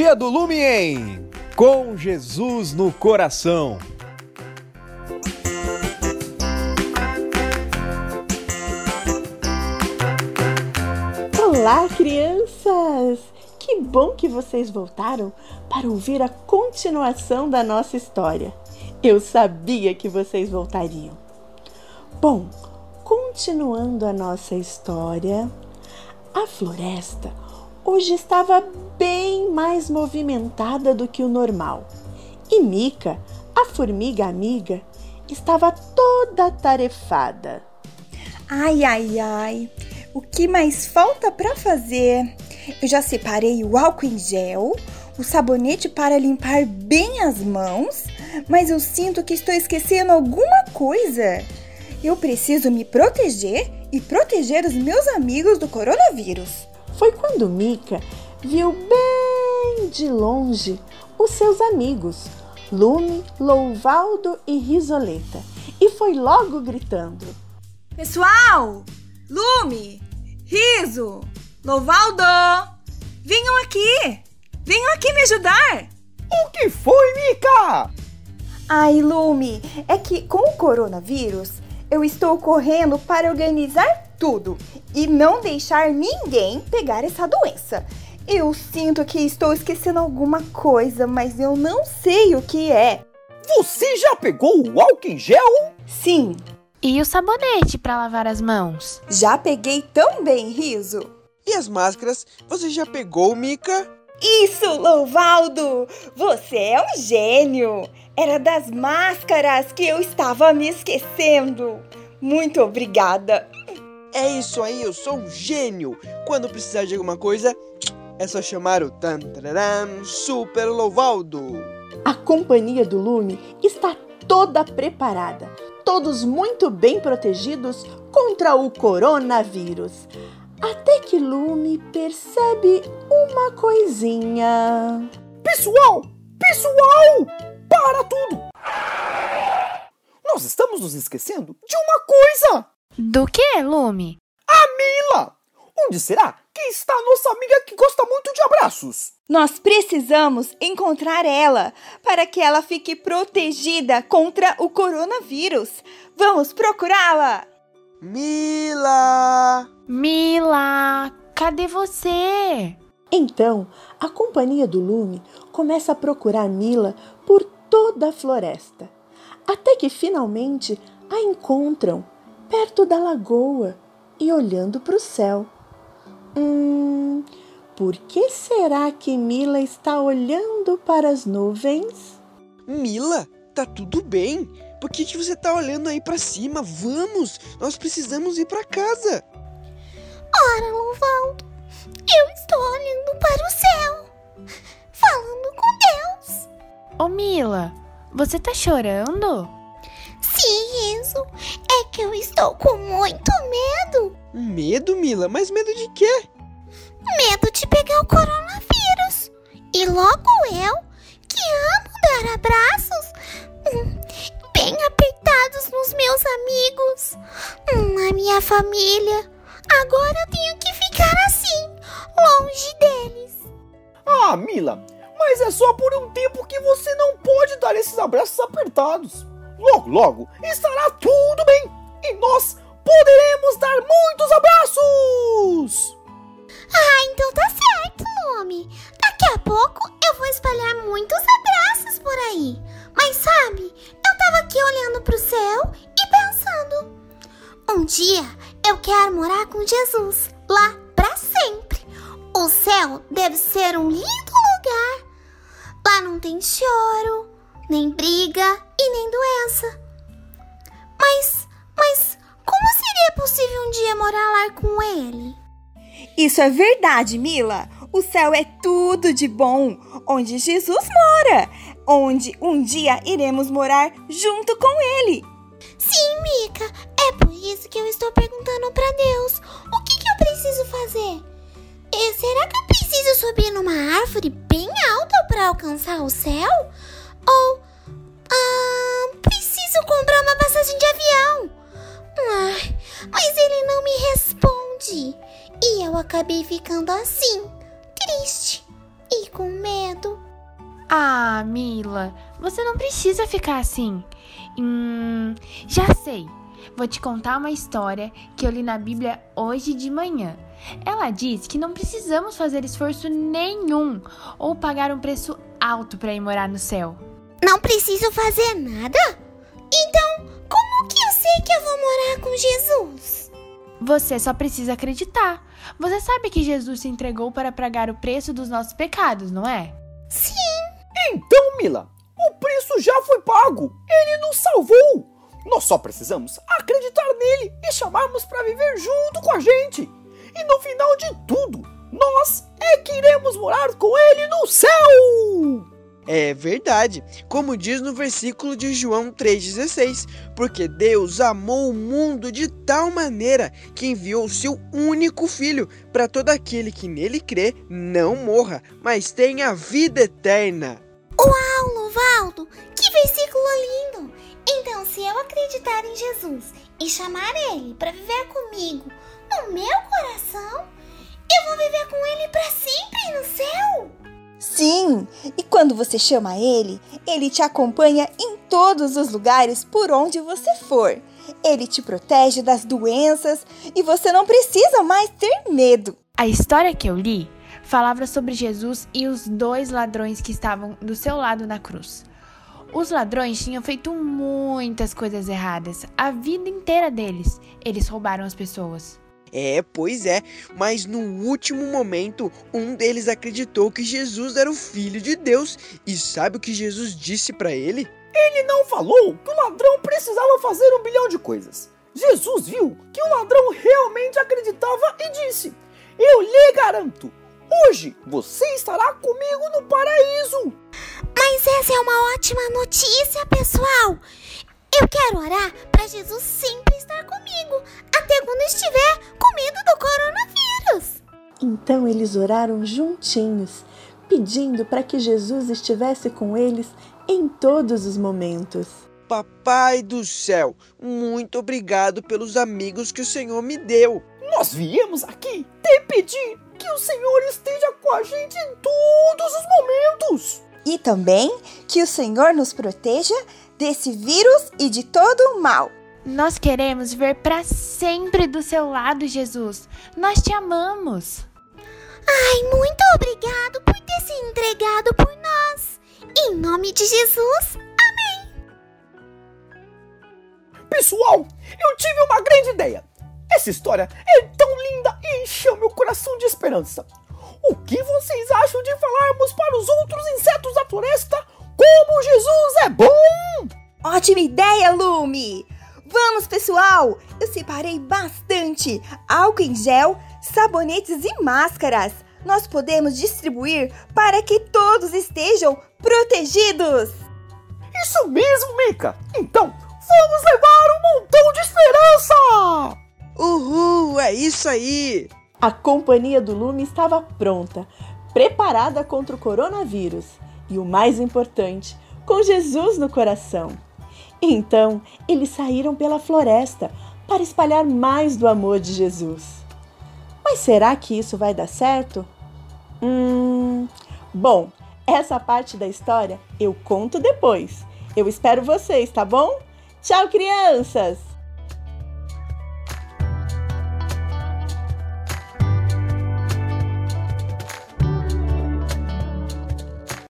Travessia do Lume em Com Jesus no Coração. Olá, crianças! Que bom que vocês voltaram para ouvir a continuação da nossa história. Eu sabia que vocês voltariam. Bom, continuando a nossa história, a floresta hoje estava bem mais movimentada do que o normal. E Mica, a formiga amiga, estava toda tarefada. Ai, ai, ai. O que mais falta para fazer? Eu já separei o álcool em gel, o sabonete para limpar bem as mãos, mas eu sinto que estou esquecendo alguma coisa. Eu preciso me proteger e proteger os meus amigos do coronavírus. Foi quando Mica viu bem de longe os seus amigos, Lume, Louvaldo e Risoleta, e foi logo gritando: Pessoal! Lume! Riso! Louvaldo! Venham aqui! Venham aqui me ajudar! O que foi, Mica? Ai, Lume, é que com o coronavírus eu estou correndo para organizar tudo e não deixar ninguém pegar essa doença. Eu sinto que estou esquecendo alguma coisa, mas eu não sei o que é. Você já pegou o álcool em gel? Sim. E o sabonete para lavar as mãos? Já peguei também, Riso. E as máscaras? Você já pegou, Mica? Isso, Louvaldo! Você é um gênio! Era das máscaras que eu estava me esquecendo. Muito obrigada. É isso aí, eu sou um gênio. Quando precisar de alguma coisa, é só chamar o Tantararam Super Louvaldo. A companhia do Lume está toda preparada, todos muito bem protegidos contra o coronavírus. Até que Lume percebe uma coisinha. Pessoal! Pessoal! Para tudo! Nós estamos nos esquecendo de uma coisa! Do que, Lume? A Mila! Onde será que está a nossa amiga que gosta muito de abraços? Nós precisamos encontrar ela para que ela fique protegida contra o coronavírus. Vamos procurá-la! Mila! Mila, cadê você? Então, a companhia do Lume começa a procurar Mila por toda a floresta, até que finalmente a encontram perto da lagoa e olhando para o céu. Hum, por que será que Mila está olhando para as nuvens? Mila, tá tudo bem? Por que, que você tá olhando aí para cima? Vamos! Nós precisamos ir para casa! Ora, Louvaldo, eu estou olhando para o céu, falando com Deus. Ô Mila, você tá chorando? Sim, Enzo, é que eu estou com muito medo. Medo, Mila? Mas medo de quê? Medo de pegar o coronavírus. E logo eu, que amo dar abraços, hum, bem apertados nos meus amigos, hum, na minha família. Agora eu tenho que ficar assim, longe deles. Ah, Mila, mas é só por um tempo que você não pode dar esses abraços apertados. Logo, logo estará tudo bem e nós poderemos dar muitos abraços! Ah, então tá certo, Lume. Daqui a pouco eu vou espalhar muitos abraços por aí. Mas sabe, eu tava aqui olhando pro céu e pensando: um dia eu quero morar com Jesus lá pra sempre. O céu deve ser um lindo lugar. Lá não tem choro, nem briga e nem doença. Mas, mas como seria possível um dia morar lá com ele? Isso é verdade, Mila. O céu é tudo de bom, onde Jesus mora, onde um dia iremos morar junto com ele. Sim, Mica, é por isso que eu estou perguntando para Deus: o que, que eu preciso fazer? E será que eu preciso subir numa árvore bem alta para alcançar o céu? Ou ah, preciso comprar uma passagem de avião? Ah, mas ele não me responde. E eu acabei ficando assim, triste e com medo. Ah, Mila, você não precisa ficar assim. Hum, já sei. Vou te contar uma história que eu li na Bíblia hoje de manhã. Ela diz que não precisamos fazer esforço nenhum ou pagar um preço alto para ir morar no céu. Não preciso fazer nada? Então, como que eu sei que eu vou morar com Jesus? Você só precisa acreditar. Você sabe que Jesus se entregou para pagar o preço dos nossos pecados, não é? Sim, Então, Mila, o preço já foi pago. Ele nos salvou. Nós só precisamos acreditar nele e chamarmos para viver junto com a gente. E no final de tudo, nós é que iremos morar com ele no céu. É verdade, como diz no versículo de João 3,16: Porque Deus amou o mundo de tal maneira que enviou o seu único filho para todo aquele que nele crê não morra, mas tenha vida eterna. Uau, Lovaldo, que versículo lindo! Então, se eu acreditar em Jesus e chamar ele para viver comigo no meu coração, eu vou viver com ele para sempre no céu? Sim, e quando você chama ele, ele te acompanha em todos os lugares por onde você for. Ele te protege das doenças e você não precisa mais ter medo. A história que eu li falava sobre Jesus e os dois ladrões que estavam do seu lado na cruz. Os ladrões tinham feito muitas coisas erradas a vida inteira deles. Eles roubaram as pessoas. É, pois é, mas no último momento, um deles acreditou que Jesus era o filho de Deus. E sabe o que Jesus disse para ele? Ele não falou que o ladrão precisava fazer um bilhão de coisas. Jesus viu que o ladrão realmente acreditava e disse: Eu lhe garanto, hoje você estará comigo no paraíso. Mas essa é uma ótima notícia, pessoal! Eu quero orar para Jesus sempre estar comigo, até quando estiver com medo do coronavírus. Então eles oraram juntinhos, pedindo para que Jesus estivesse com eles em todos os momentos. Papai do céu, muito obrigado pelos amigos que o Senhor me deu. Nós viemos aqui te pedir que o Senhor esteja com a gente em todos os momentos. E também que o Senhor nos proteja desse vírus e de todo o mal. Nós queremos ver para sempre do seu lado, Jesus. Nós te amamos. Ai, muito obrigado por ter se entregado por nós. Em nome de Jesus, Pessoal, eu tive uma grande ideia. Essa história é tão linda e encheu meu coração de esperança. O que vocês acham de falarmos para os outros insetos da floresta como Jesus é bom? Ótima ideia, Lume! Vamos, pessoal! Eu separei bastante álcool em gel, sabonetes e máscaras. Nós podemos distribuir para que todos estejam protegidos. Isso mesmo, Mika. Então, vamos levar um montão de esperança! Uhul, é isso aí! A companhia do Lume estava pronta, preparada contra o coronavírus e, o mais importante, com Jesus no coração. Então, eles saíram pela floresta para espalhar mais do amor de Jesus. Mas será que isso vai dar certo? Hum. Bom, essa parte da história eu conto depois. Eu espero vocês, tá bom? Tchau, crianças!